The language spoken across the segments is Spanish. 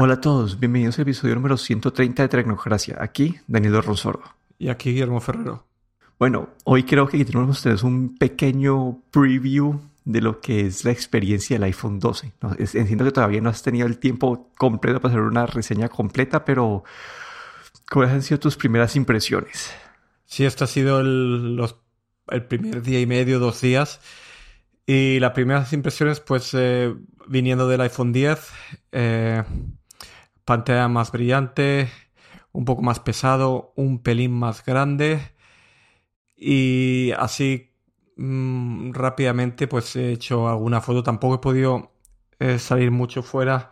Hola a todos, bienvenidos al episodio número 130 de Tecnocracia. Aquí, Daniel Rosoro. Y aquí, Guillermo Ferrero. Bueno, hoy creo que tenemos ustedes un pequeño preview de lo que es la experiencia del iPhone 12. entiendo que todavía no has tenido el tiempo completo para hacer una reseña completa, pero ¿cuáles han sido tus primeras impresiones? Sí, esto ha sido el, el primer día y medio, dos días. Y las primeras impresiones, pues, eh, viniendo del iPhone 10, eh, pantalla más brillante, un poco más pesado, un pelín más grande y así mm, rápidamente pues he hecho alguna foto. Tampoco he podido eh, salir mucho fuera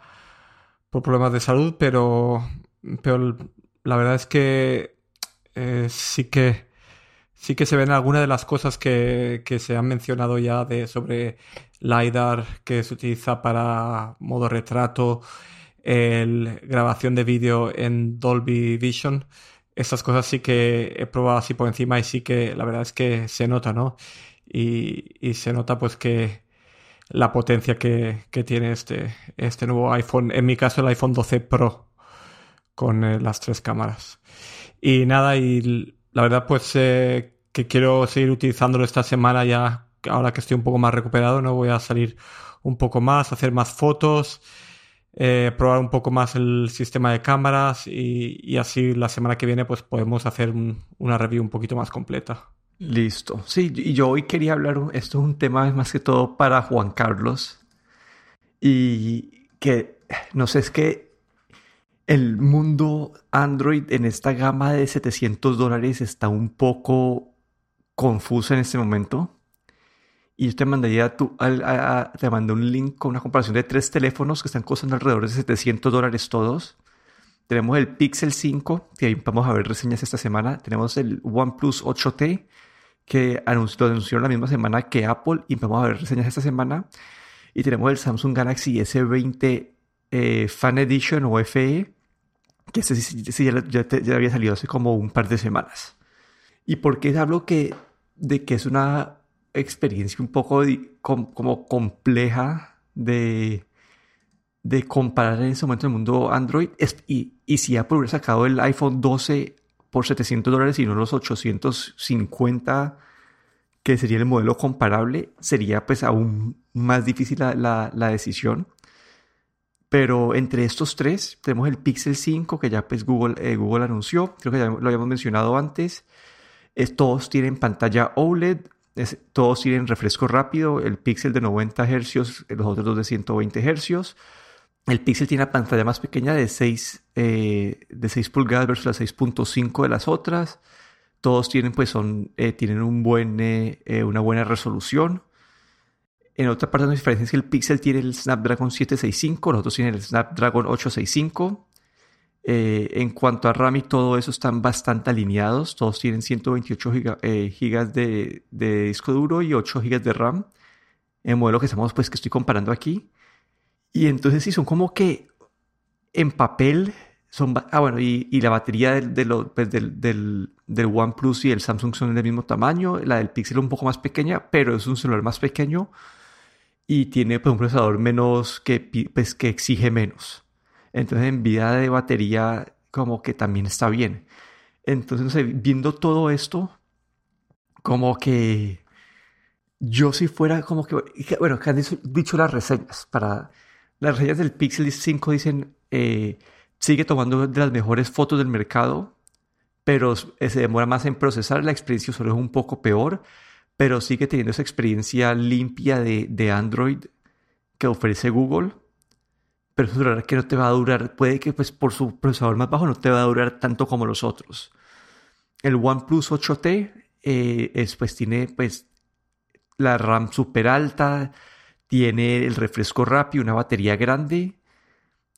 por problemas de salud, pero, pero la verdad es que sí que sí que se ven algunas de las cosas que, que se han mencionado ya de sobre LiDAR que se utiliza para modo retrato el, grabación de vídeo en Dolby Vision. Estas cosas sí que he probado así por encima y sí que la verdad es que se nota, ¿no? Y, se nota pues que la potencia que, tiene este, este nuevo iPhone, en mi caso el iPhone 12 Pro, con eh, las tres cámaras. Y nada, y la verdad pues eh, que quiero seguir utilizándolo esta semana ya, ahora que estoy un poco más recuperado, ¿no? Voy a salir un poco más, hacer más fotos eh, probar un poco más el sistema de cámaras y, así la semana que viene pues podemos hacer una review un poquito más completa. Listo. Sí, y yo hoy quería hablar, esto es un tema más que todo para Juan Carlos y que, no sé, es que el mundo Android en esta gama de 700 dólares está un poco confuso en este momento y yo te mandaría tú, te mandé un link con una comparación de tres teléfonos que están costando alrededor de 700 dólares todos. Tenemos el Pixel 5, que ahí vamos a ver reseñas esta semana. Tenemos el OnePlus 8T, que anunció, lo anunciaron la misma semana que Apple, y vamos a ver reseñas esta semana. Y tenemos el Samsung Galaxy S20 eh, Fan Edition o FE, que ese ya, ya, había salido hace como un par de semanas. ¿Y por qué hablo que, de que es una experiencia un poco como compleja de, de comparar en ese momento el mundo Android. y, y si Apple hubiera sacado el iPhone 12 por 700 dólares y no los 850 que sería el modelo comparable, sería pues aún más difícil la, la, decisión. Pero entre estos tres tenemos el Pixel 5 que ya pues Google, eh, Google anunció, creo que ya lo habíamos mencionado antes. Todos tienen pantalla OLED, todos tienen refresco rápido, el Pixel de 90 Hz, los otros dos de 120 Hz. El Pixel tiene una pantalla más pequeña de 6, eh, de 6 pulgadas versus las 6.5 de las otras. Todos tienen, pues, son, eh, tienen un eh, una buena resolución. En otra parte la diferencia es que el Pixel tiene el Snapdragon 765, los otros tienen el Snapdragon 865. Eh, en cuanto a RAM y todo eso están bastante alineados. Todos tienen 128 GB eh, de, disco duro y 8 GB de RAM. El modelo que estamos, pues, que estoy comparando aquí. Y entonces sí, son como que en papel son... Ah, bueno, y, la batería del, pues, del, del, del, OnePlus y el Samsung son del mismo tamaño. La del Pixel un poco más pequeña, pero es un celular más pequeño. Y tiene pues, un procesador menos que, pues, que exige menos. Entonces en vida de batería como que también está bien. Entonces, viendo todo esto, como que yo si fuera como que, bueno, que han dicho, las reseñas, para las reseñas del Pixel 5 dicen, eh, sigue tomando de las mejores fotos del mercado, pero eh, se demora más en procesar, la experiencia solo es un poco peor, pero sigue teniendo esa experiencia limpia de, de Android que ofrece Google pero es que no te va a durar, puede que pues por su procesador más bajo no te va a durar tanto como los otros. El OnePlus 8T eh, es, pues tiene pues la RAM super alta, tiene el refresco rápido, una batería grande.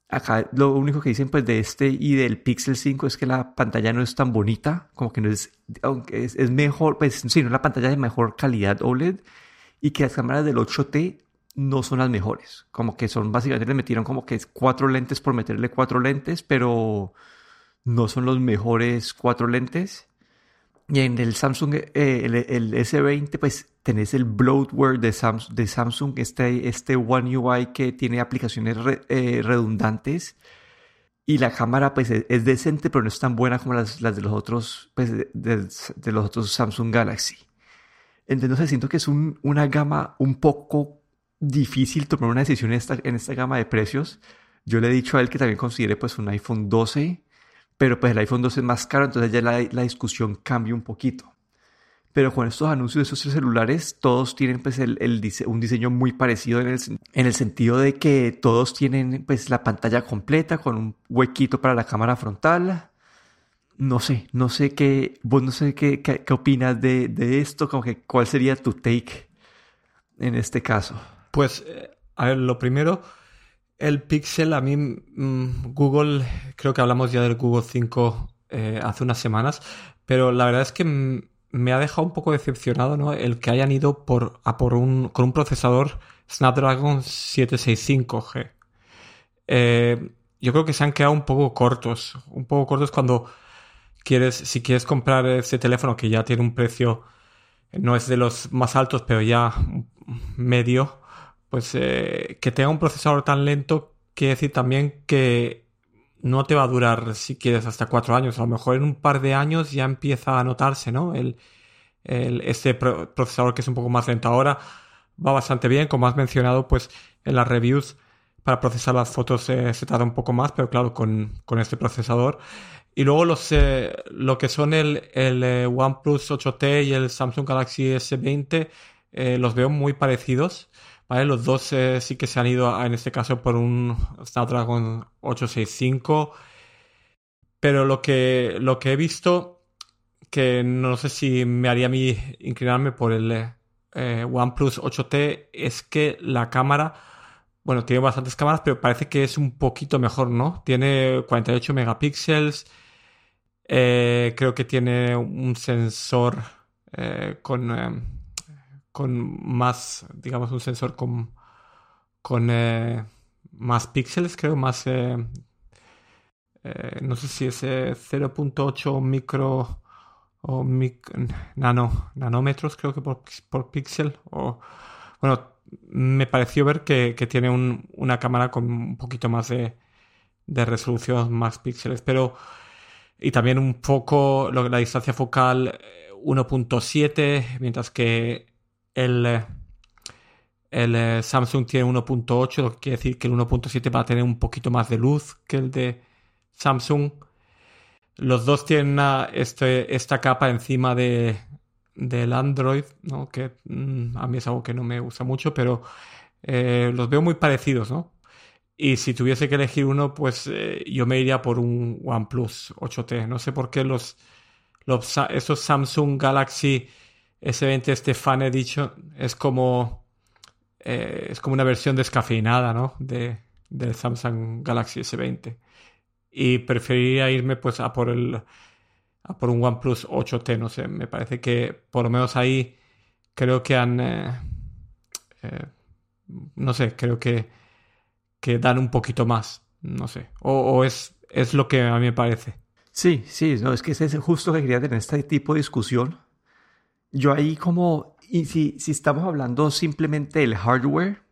Acá lo único que dicen pues de este y del Pixel 5 es que la pantalla no es tan bonita, como que no es, aunque es, es mejor, pues sí, no la pantalla de mejor calidad OLED y que las cámaras del 8T no son las mejores. Como que son, básicamente le metieron como que cuatro lentes por meterle cuatro lentes, pero no son los mejores cuatro lentes. Y en el Samsung, eh, el, S20, pues tenés el bloatware de, de Samsung, este, este One UI que tiene aplicaciones eh, redundantes. Y la cámara pues es, decente, pero no es tan buena como las, las de los otros pues, de, los otros Samsung Galaxy. Entonces siento que es una gama un poco difícil tomar una decisión en esta, en esta gama de precios. Yo le he dicho a él que también considere pues un iPhone 12, pero pues el iPhone 12 es más caro, entonces ya la, la discusión cambia un poquito. Pero con estos anuncios de estos tres celulares, todos tienen pues el, un diseño muy parecido en el, en el, sentido de que todos tienen pues la pantalla completa con un huequito para la cámara frontal. No sé, no sé qué, vos no sé qué, qué, opinas de, de, esto, como que cuál sería tu take en este caso. Pues, eh, a ver, lo primero, el Pixel, a mí mm, Google, creo que hablamos ya del Google 5 eh, hace unas semanas, pero la verdad es que me ha dejado un poco decepcionado, ¿no? El que hayan ido por, a por un, con un procesador Snapdragon 765G. Eh, yo creo que se han quedado un poco cortos. Un poco cortos cuando quieres, si quieres comprar este teléfono que ya tiene un precio, no es de los más altos, pero ya medio, pues eh, que tenga un procesador tan lento, quiere decir también que no te va a durar, si quieres, hasta cuatro años. A lo mejor en un par de años ya empieza a notarse, ¿no? El, este procesador que es un poco más lento ahora va bastante bien. Como has mencionado, pues en las reviews para procesar las fotos eh, se tarda un poco más, pero claro, con, con este procesador. Y luego los, eh, lo que son el, el OnePlus 8T y el Samsung Galaxy S20 los veo muy parecidos. Los dos eh, sí que se han ido, en este caso, por un Snapdragon 865. Pero lo que, lo que he visto, que no sé si me haría a mí inclinarme por el eh, OnePlus 8T, es que la cámara, bueno, tiene bastantes cámaras, pero parece que es un poquito mejor, ¿no? Tiene 48 megapíxeles, eh, creo que tiene un sensor con con más, digamos, un sensor con, con eh, más píxeles, creo, más, eh, eh, no sé si es 0.8 micro o nano, nanómetros, creo que por, por píxel. O, bueno, me pareció ver que, tiene una cámara con un poquito más de, de resolución, más píxeles, pero y también un poco la distancia focal 1.7, mientras que el, eh, el eh, Samsung tiene 1.8, lo que quiere decir que el 1.7 va a tener un poquito más de luz que el de Samsung. Los dos tienen este, esta capa encima de, del Android, ¿no? que mm, a mí es algo que no me gusta mucho, pero eh, los veo muy parecidos, ¿no? Y si tuviese que elegir uno, pues yo me iría por un OnePlus 8T. No sé por qué los, los esos Samsung Galaxy S20 este Fan Edition es como eh, es como una versión descafeinada, ¿no? De, del Samsung Galaxy S20. Y preferiría irme pues a por el a por un OnePlus 8T, no sé, me parece que por lo menos ahí creo que han eh, eh, no sé, creo que, que dan un poquito más, no sé, o, es, es lo que a mí me parece. Sí, sí, no, es que es justo que quería tener este tipo de discusión, yo ahí como, y si, estamos hablando simplemente del hardware,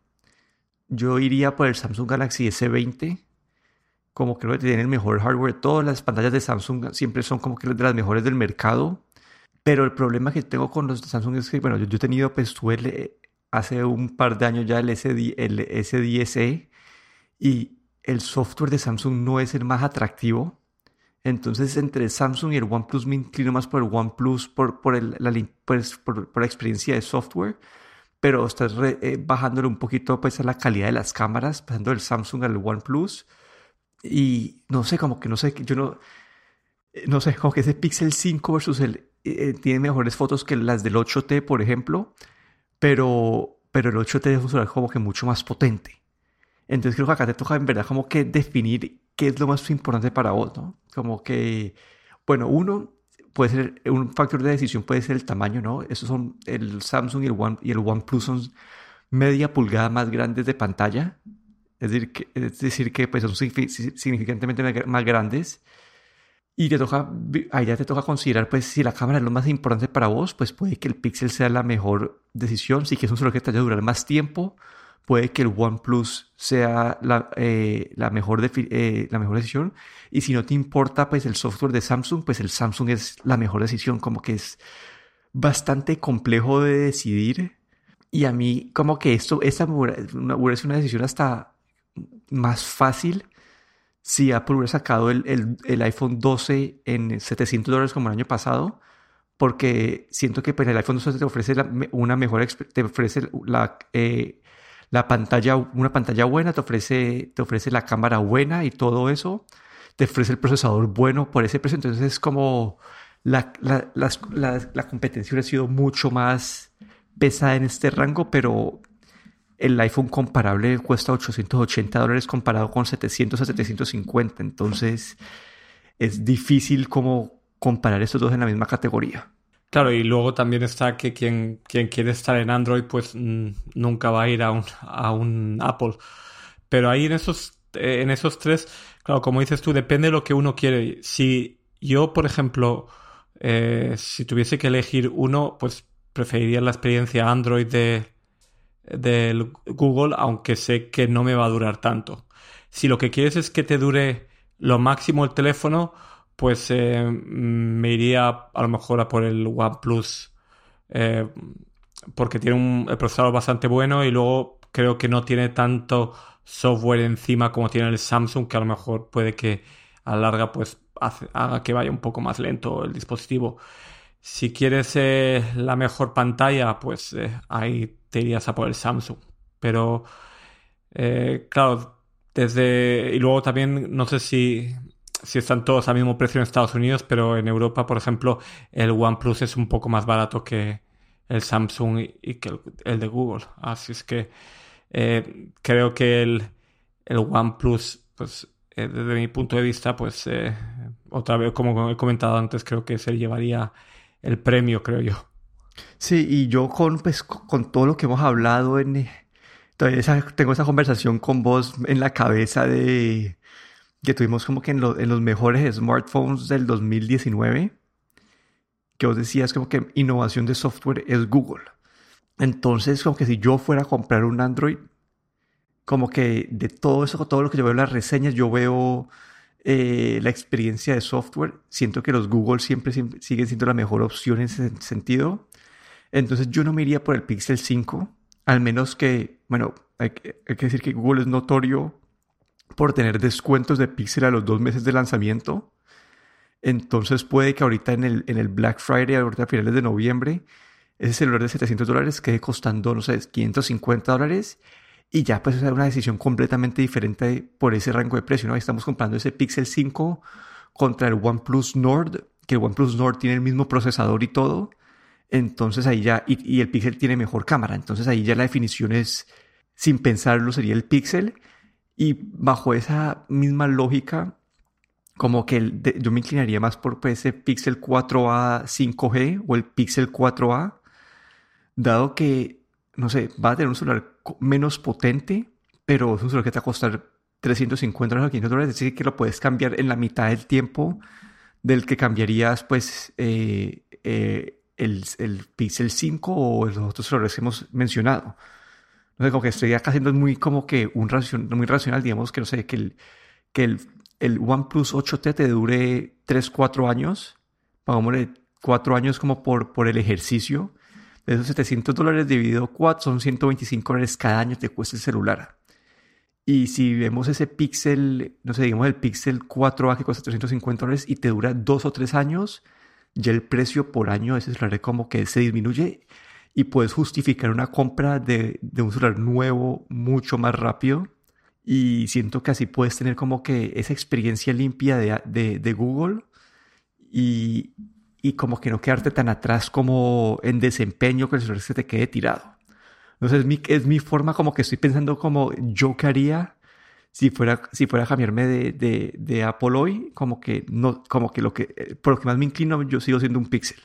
yo iría por el Samsung Galaxy S20, como creo que tiene el mejor hardware. Todas las pantallas de Samsung siempre son como que de las mejores del mercado. Pero el problema que tengo con los de Samsung es que, bueno, yo, he tenido, pues tuve hace un par de años ya el, S10, el S10e y el software de Samsung no es el más atractivo. Entonces, entre Samsung y el OnePlus me inclino más por el OnePlus por, por, el, la, pues, por, por, la experiencia de software, pero estás eh, bajándole un poquito pues, a la calidad de las cámaras, pasando del Samsung al OnePlus. Y no sé, como que no sé, yo no, eh, no sé, como que ese Pixel 5 versus el, eh, tiene mejores fotos que las del 8T, por ejemplo, pero, pero el 8T es un como que mucho más potente. Entonces creo que acá te toca en verdad como que definir qué es lo más importante para vos, ¿no? Como que, bueno, uno puede ser, un factor de decisión puede ser el tamaño, ¿no? Esos son, el Samsung y el, One, y el OnePlus son media pulgada más grandes de pantalla. Es decir, que, es decir, que pues, son significantemente más grandes. Y te toca, ahí ya te toca considerar, pues, si la cámara es lo más importante para vos, pues puede que el Pixel sea la mejor decisión. Si quieres un celular que te vaya a durar más tiempo, puede que el OnePlus sea la, eh, la, mejor eh, la mejor decisión. Y si no te importa, pues, el software de Samsung, pues el Samsung es la mejor decisión. Como que es bastante complejo de decidir. Y a mí, como que esto, esta es una decisión hasta más fácil si Apple hubiera sacado el, el, iPhone 12 en 700 dólares como el año pasado, porque siento que pues, el iPhone 12 te ofrece una mejor, te ofrece la, eh, la pantalla, una pantalla buena, te ofrece, te ofrece la cámara buena y todo eso, te ofrece el procesador bueno por ese precio, entonces es como la, la, la, competencia hubiera sido mucho más pesada en este rango, pero el iPhone comparable cuesta 880 dólares comparado con 700 a 750. Entonces es difícil como comparar estos dos en la misma categoría. Claro, y luego también está que quien, quien quiere estar en Android pues nunca va a ir a un, a un Apple. Pero ahí en esos, eh, en esos tres, claro, como dices tú, depende de lo que uno quiere. Si yo, por ejemplo, eh, si tuviese que elegir uno, pues preferiría la experiencia Android de, del Google, aunque sé que no me va a durar tanto. Si lo que quieres es que te dure lo máximo el teléfono, pues eh, me iría a lo mejor a por el OnePlus eh, porque tiene un procesador bastante bueno y luego creo que no tiene tanto software encima como tiene el Samsung que a lo mejor puede que a la larga pues haga que vaya un poco más lento el dispositivo. Si quieres eh, la mejor pantalla, pues ahí te irías a por el Samsung. Pero, eh, claro, desde. Y luego también, no sé si, si están todos al mismo precio en Estados Unidos, pero en Europa, por ejemplo, el OnePlus es un poco más barato que el Samsung y, que el, de Google. Así es que eh, creo que el, el OnePlus, pues eh, desde mi punto de vista, pues otra vez, como he comentado antes, creo que se llevaría el premio, creo yo. Sí, y yo con, pues, con todo lo que hemos hablado, en, todavía tengo esa conversación con vos en la cabeza de que tuvimos como que en, los mejores smartphones del 2019, que vos decías como que innovación de software es Google. Entonces, como que si yo fuera a comprar un Android, como que de todo eso, todo lo que yo veo en las reseñas, yo veo eh, la experiencia de software. Siento que los Google siempre, siempre, siguen siendo la mejor opción en ese sentido. Entonces yo no me iría por el Pixel 5, al menos que, bueno, hay que, decir que Google es notorio por tener descuentos de Pixel a los dos meses de lanzamiento. Entonces puede que ahorita en el, en el Black Friday, ahorita a finales de noviembre, ese celular de 700 dólares quede costando, no sé, 550 dólares. Y ya pues es una decisión completamente diferente por ese rango de precio, ¿no? Estamos comprando ese Pixel 5 contra el OnePlus Nord, que el OnePlus Nord tiene el mismo procesador y todo. Entonces ahí ya, y, el Pixel tiene mejor cámara, entonces ahí ya la definición es, sin pensarlo, sería el Pixel. Y bajo esa misma lógica, como que el yo me inclinaría más por pues, ese Pixel 4A 5G o el Pixel 4A, dado que, no sé, va a tener un celular menos potente, pero es un celular que te va a costar 350 dólares o 500 dólares, es decir, que lo puedes cambiar en la mitad del tiempo del que cambiarías, pues, eh, eh, el, el Pixel 5 o los otros celulares que hemos mencionado. No sé, como que estoy acá haciendo muy como que un racion, muy racional, digamos que no sé, que el, que el, el OnePlus 8T te dure 3, 4 años, pagámosle 4 años como por, por el ejercicio. De esos 700 dólares dividido 4 son 125 dólares cada año te cuesta el celular. Y si vemos ese Pixel, no sé, digamos el Pixel 4A que cuesta 350 dólares y te dura 2 o 3 años, ya el precio por año ese celular como que se disminuye y puedes justificar una compra de, un celular nuevo mucho más rápido. Y siento que así puedes tener como que esa experiencia limpia de, Google y, como que no quedarte tan atrás como en desempeño que el celular se te quede tirado. Entonces es mi, es mi forma como que estoy pensando como yo que haría si fuera, si fuera a cambiarme de, de, de, Apple hoy, como que no, como que lo que, por lo que más me inclino, yo sigo siendo un Pixel.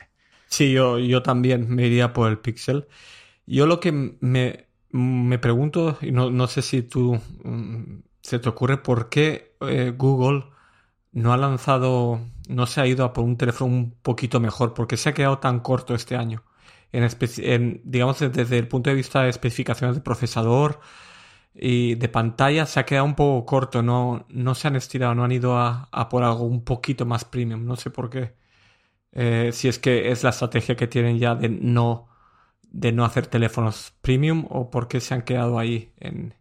Sí, yo, yo también me iría por el Pixel. Yo lo que me, me pregunto, y no, no, sé si tú mm, se te ocurre por qué eh, Google no ha lanzado no se ha ido a por un teléfono un poquito mejor, porque se ha quedado tan corto este año. En, digamos, desde el punto de vista de especificaciones de procesador y de pantalla, se ha quedado un poco corto. No, no se han estirado, no han ido a, por algo un poquito más premium. No sé por qué. Eh, si es que es la estrategia que tienen ya de no, de no hacer teléfonos premium o por qué se han quedado ahí en,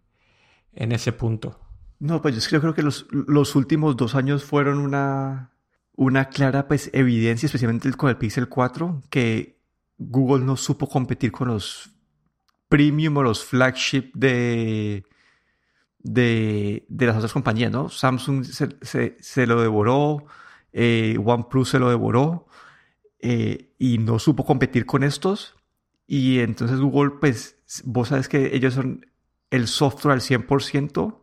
en ese punto. No, pues yo creo que los, los últimos dos años fueron una, una clara pues, evidencia, especialmente con el Pixel 4, que Google no supo competir con los premium o los flagship de, de, las otras compañías, ¿no? Samsung se, lo devoró, eh, OnePlus se lo devoró eh, y no supo competir con estos. Y entonces Google, pues, vos sabes que ellos son el software al 100%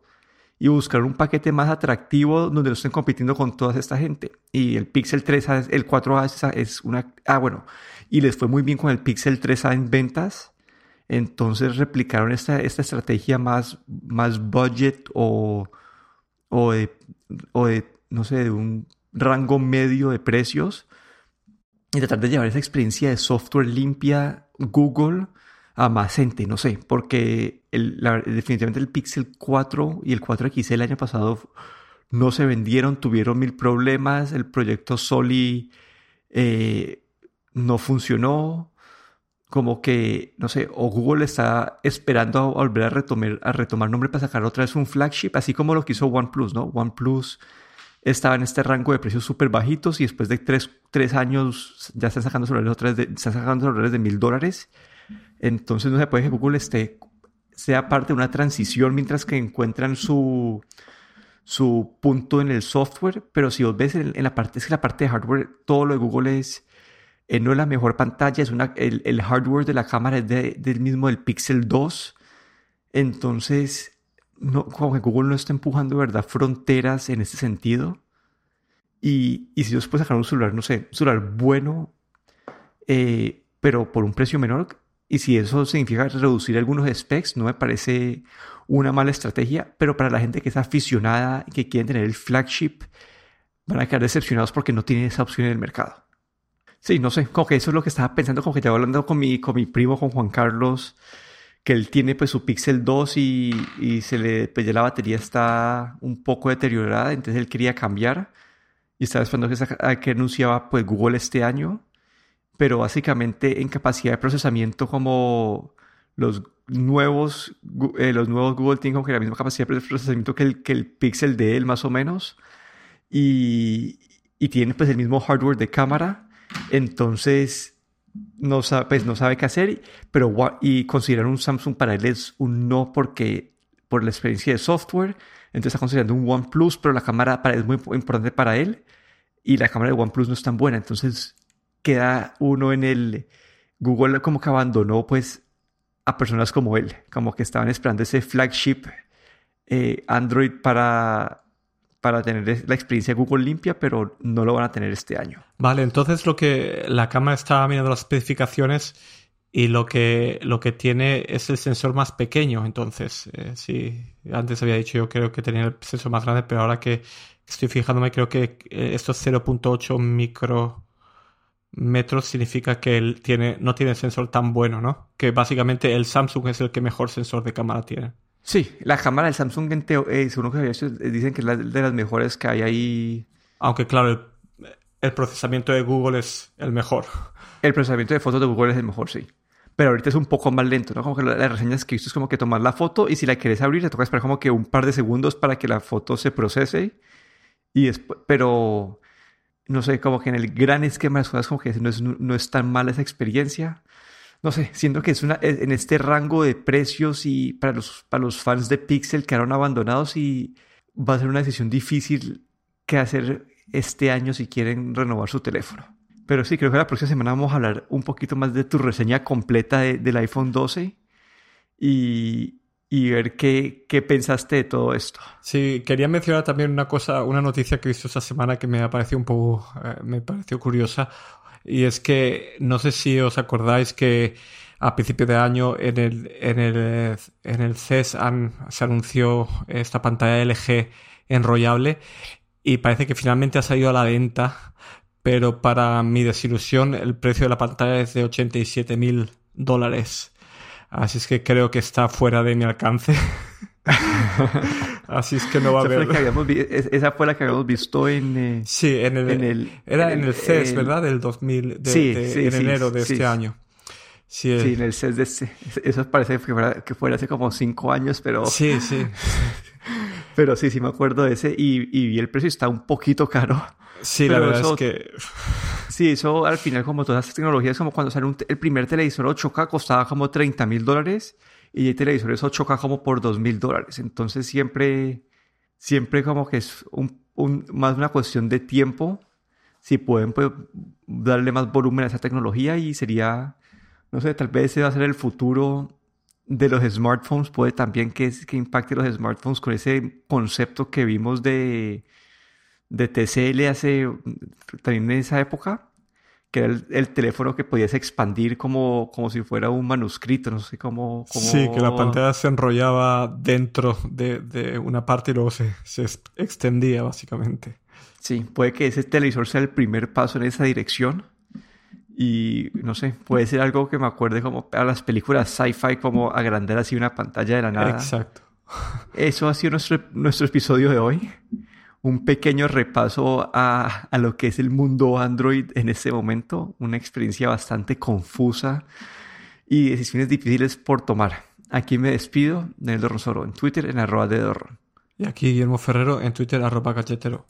y buscar un paquete más atractivo donde no estén compitiendo con toda esta gente. Y el Pixel 3A, el 4A es una... Ah, bueno, y les fue muy bien con el Pixel 3A en ventas. Entonces replicaron esta, esta estrategia más, más budget o, o, de, o de, no sé, de un rango medio de precios y tratar de llevar esa experiencia de software limpia Google a no sé, porque definitivamente el Pixel 4 y el 4XL el año pasado no se vendieron, tuvieron mil problemas, el proyecto Soli eh, no funcionó, como que, no sé, o Google está esperando a volver a retomar, a retomar nombre para sacar otra vez un flagship, así como lo que hizo OnePlus, ¿no? OnePlus estaba en este rango de precios súper bajitos y después de tres, años ya están sacando celulares otra vez de, sacando celulares de mil dólares. Entonces no se puede que Google esté, sea parte de una transición mientras que encuentran su, su punto en el software, pero si vos ves en, la parte, es la parte de hardware, todo lo de Google es eh, no es la mejor pantalla, es una, el, hardware de la cámara es del mismo del Pixel 2. Entonces, no, como que Google no está empujando, ¿verdad?, fronteras en ese sentido. Y, y si ellos pueden sacar un celular, no sé, un celular bueno, eh, pero por un precio menor, y si eso significa reducir algunos specs, no me parece una mala estrategia, pero para la gente que es aficionada y que quiere tener el flagship, van a quedar decepcionados porque no tienen esa opción en el mercado. Sí, no sé, como que eso es lo que estaba pensando, como que estaba hablando con mi, con mi primo, con Juan Carlos, que él tiene pues su Pixel 2 y, y se le, pues ya la batería está un poco deteriorada, entonces él quería cambiar. Y estaba esperando que, que anunciaba pues Google este año, pero básicamente en capacidad de procesamiento como los nuevos, eh, los nuevos Google tienen como que la misma capacidad de procesamiento que el, que el Pixel de él más o menos. Y, y tiene pues el mismo hardware de cámara. Entonces, no sabe, pues, no sabe qué hacer, pero y considerar un Samsung para él es un no porque por la experiencia de software. Entonces está considerando un OnePlus, pero la cámara es muy importante para él y la cámara de OnePlus no es tan buena. Entonces queda uno en el Google como que abandonó pues a personas como él, como que estaban esperando ese flagship eh, Android para para tener la experiencia Google limpia, pero no lo van a tener este año. Vale, entonces lo que la cámara está mirando las especificaciones y lo que, lo que tiene es el sensor más pequeño. Entonces, eh, sí, antes había dicho yo creo que tenía el sensor más grande, pero ahora que estoy fijándome, creo que eh, estos 0.8 micrómetros significa que él tiene, no tiene sensor tan bueno, ¿no? Que básicamente el Samsung es el que mejor sensor de cámara tiene. Sí, la cámara del Samsung, en eh, según que había hecho, eh, dicen que es de las mejores que hay ahí. Aunque claro, el, procesamiento de Google es el mejor. El procesamiento de fotos de Google es el mejor, sí. Pero ahorita es un poco más lento, ¿no? Como que las reseñas que visto es como que tomar la foto y si la quieres abrir te toca esperar como que un par de segundos para que la foto se procese. Y después, pero no sé, como que en el gran esquema de las cosas como que no es, no es tan mala esa experiencia no sé, siento que es una en este rango de precios y para los, para los fans de Pixel quedaron abandonados y va a ser una decisión difícil que hacer este año si quieren renovar su teléfono. Pero sí, creo que la próxima semana vamos a hablar un poquito más de tu reseña completa del iPhone 12 y, y ver qué, qué, pensaste de todo esto. Sí, quería mencionar también una cosa, una noticia que he visto esta semana que me ha parecido un poco, eh, me pareció curiosa. Y es que no sé si os acordáis que a principio de año en el, en el, en el CES se anunció esta pantalla LG enrollable y parece que finalmente ha salido a la venta, pero para mi desilusión el precio de la pantalla es de 87 mil dólares. Así es que creo que está fuera de mi alcance. Así es que no va a haber. esa fue la que habíamos visto en. Eh, sí, en el. era en el CES, ¿verdad? Del 2000. sí, en enero de este año. Sí, en el CES de este, Eso parece que fuera, que fuera, hace como cinco años, pero. Sí, sí. pero sí, sí me acuerdo de ese. Y, y el precio está un poquito caro. Sí, la verdad es que. Sí, eso al final, como todas estas tecnologías, como cuando sale el primer televisor 8K costaba como 30 mil dólares y hay televisores 8K como por 2 mil dólares. Entonces siempre, siempre como que es más una cuestión de tiempo. Si pueden pues, darle más volumen a esa tecnología y sería, no sé, tal vez ese va a ser el futuro de los smartphones. Puede también que, que impacte los smartphones con ese concepto que vimos de, de TCL hace también en esa época que era el, teléfono que podías expandir como, como si fuera un manuscrito, no sé cómo... Sí, que la pantalla se enrollaba dentro de, una parte y luego se, se, extendía básicamente. Sí, puede que ese televisor sea el primer paso en esa dirección. Y no sé, puede ser algo que me acuerde como a las películas sci-fi, como agrandar así una pantalla de la nada. Exacto. Eso ha sido nuestro, nuestro episodio de hoy un pequeño repaso a, lo que es el mundo Android en este momento, una experiencia bastante confusa y decisiones difíciles por tomar. Aquí me despido, Neldo Rosoro, en Twitter en arroba de Y aquí Guillermo Ferrero en Twitter arroba cachetero.